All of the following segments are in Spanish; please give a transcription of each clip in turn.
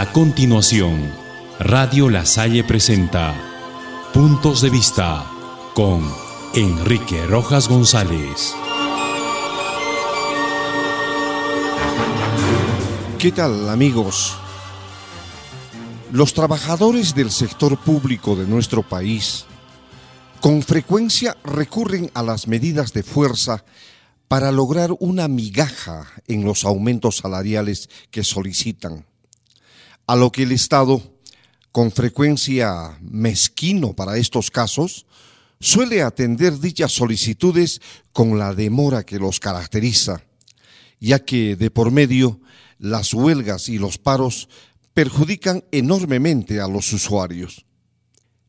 A continuación, Radio La Salle presenta Puntos de Vista con Enrique Rojas González. ¿Qué tal amigos? Los trabajadores del sector público de nuestro país con frecuencia recurren a las medidas de fuerza para lograr una migaja en los aumentos salariales que solicitan, a lo que el Estado, con frecuencia mezquino para estos casos, suele atender dichas solicitudes con la demora que los caracteriza, ya que de por medio las huelgas y los paros perjudican enormemente a los usuarios.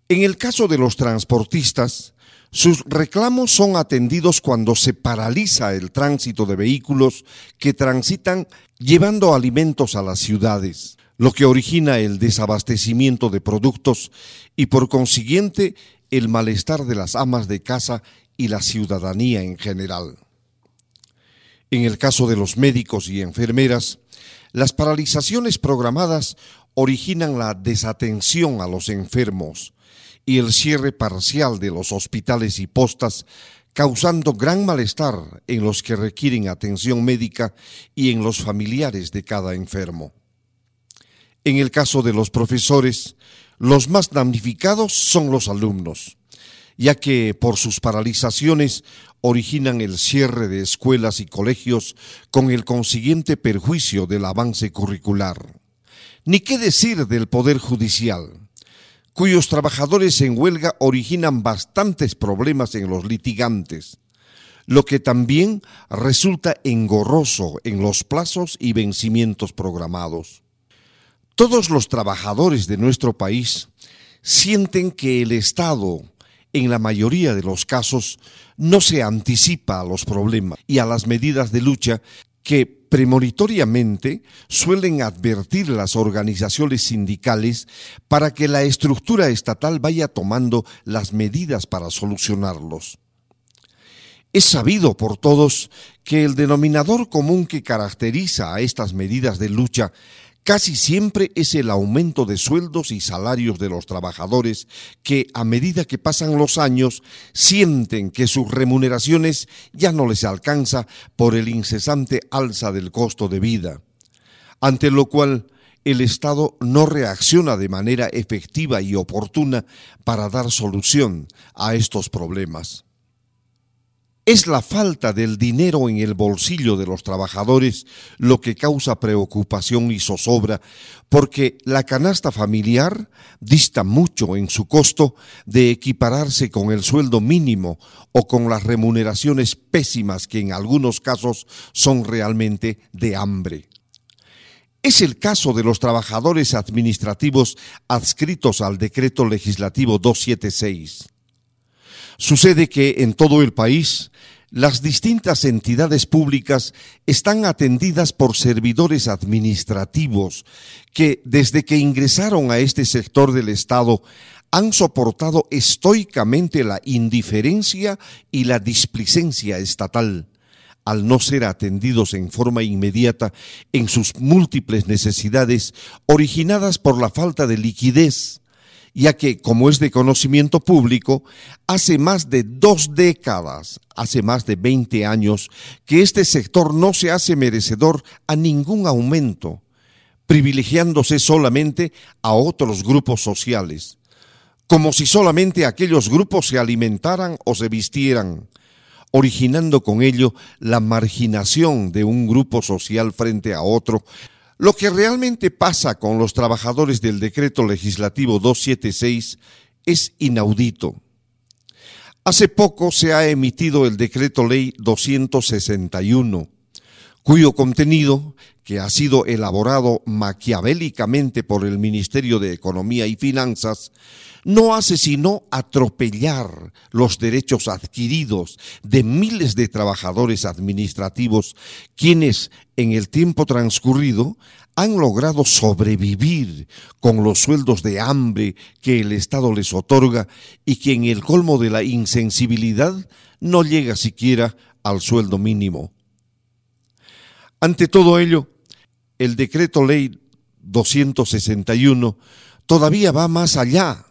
En el caso de los transportistas, sus reclamos son atendidos cuando se paraliza el tránsito de vehículos que transitan llevando alimentos a las ciudades, lo que origina el desabastecimiento de productos y por consiguiente el malestar de las amas de casa y la ciudadanía en general. En el caso de los médicos y enfermeras, las paralizaciones programadas originan la desatención a los enfermos y el cierre parcial de los hospitales y postas, causando gran malestar en los que requieren atención médica y en los familiares de cada enfermo. En el caso de los profesores, los más damnificados son los alumnos, ya que por sus paralizaciones originan el cierre de escuelas y colegios con el consiguiente perjuicio del avance curricular. Ni qué decir del Poder Judicial, cuyos trabajadores en huelga originan bastantes problemas en los litigantes, lo que también resulta engorroso en los plazos y vencimientos programados. Todos los trabajadores de nuestro país sienten que el Estado, en la mayoría de los casos, no se anticipa a los problemas y a las medidas de lucha que premonitoriamente suelen advertir las organizaciones sindicales para que la estructura estatal vaya tomando las medidas para solucionarlos. Es sabido por todos que el denominador común que caracteriza a estas medidas de lucha casi siempre es el aumento de sueldos y salarios de los trabajadores que a medida que pasan los años sienten que sus remuneraciones ya no les alcanza por el incesante alza del costo de vida, ante lo cual el Estado no reacciona de manera efectiva y oportuna para dar solución a estos problemas. Es la falta del dinero en el bolsillo de los trabajadores lo que causa preocupación y zozobra, porque la canasta familiar dista mucho en su costo de equipararse con el sueldo mínimo o con las remuneraciones pésimas que en algunos casos son realmente de hambre. Es el caso de los trabajadores administrativos adscritos al decreto legislativo 276. Sucede que en todo el país las distintas entidades públicas están atendidas por servidores administrativos que desde que ingresaron a este sector del Estado han soportado estoicamente la indiferencia y la displicencia estatal. Al no ser atendidos en forma inmediata en sus múltiples necesidades originadas por la falta de liquidez ya que, como es de conocimiento público, hace más de dos décadas, hace más de 20 años, que este sector no se hace merecedor a ningún aumento, privilegiándose solamente a otros grupos sociales, como si solamente aquellos grupos se alimentaran o se vistieran, originando con ello la marginación de un grupo social frente a otro, lo que realmente pasa con los trabajadores del decreto legislativo 276 es inaudito. Hace poco se ha emitido el decreto ley 261, cuyo contenido, que ha sido elaborado maquiavélicamente por el Ministerio de Economía y Finanzas, no hace sino atropellar los derechos adquiridos de miles de trabajadores administrativos, quienes en el tiempo transcurrido han logrado sobrevivir con los sueldos de hambre que el Estado les otorga y que en el colmo de la insensibilidad no llega siquiera al sueldo mínimo. Ante todo ello, el decreto ley 261 todavía va más allá,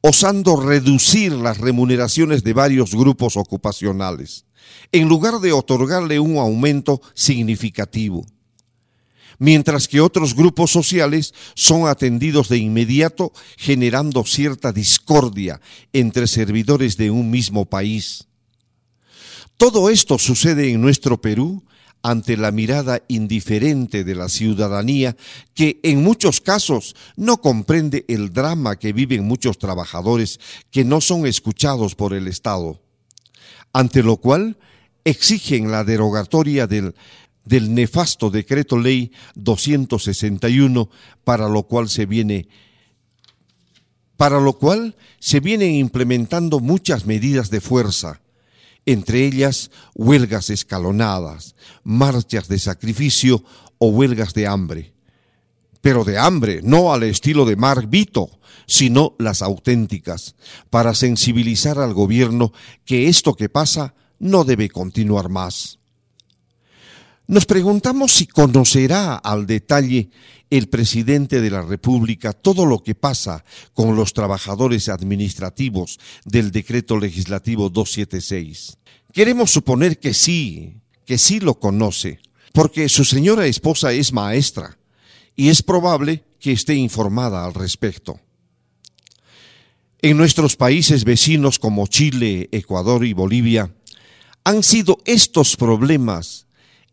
osando reducir las remuneraciones de varios grupos ocupacionales, en lugar de otorgarle un aumento significativo mientras que otros grupos sociales son atendidos de inmediato, generando cierta discordia entre servidores de un mismo país. Todo esto sucede en nuestro Perú ante la mirada indiferente de la ciudadanía que en muchos casos no comprende el drama que viven muchos trabajadores que no son escuchados por el Estado, ante lo cual exigen la derogatoria del nefasto decreto ley 261 para lo cual se viene para lo cual se vienen implementando muchas medidas de fuerza, entre ellas huelgas escalonadas, marchas de sacrificio o huelgas de hambre. Pero de hambre, no al estilo de Mark Vito, sino las auténticas, para sensibilizar al gobierno que esto que pasa no debe continuar más. Nos preguntamos si conocerá al detalle el presidente de la República todo lo que pasa con los trabajadores administrativos del decreto legislativo 276. Queremos suponer que sí, que sí lo conoce, porque su señora esposa es maestra y es probable que esté informada al respecto. En nuestros países vecinos como Chile, Ecuador y Bolivia, han sido estos problemas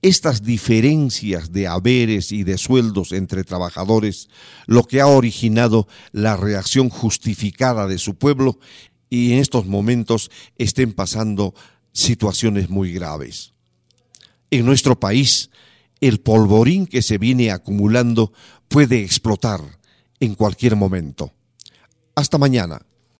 estas diferencias de haberes y de sueldos entre trabajadores lo que ha originado la reacción justificada de su pueblo y en estos momentos estén pasando situaciones muy graves. En nuestro país, el polvorín que se viene acumulando puede explotar en cualquier momento. Hasta mañana.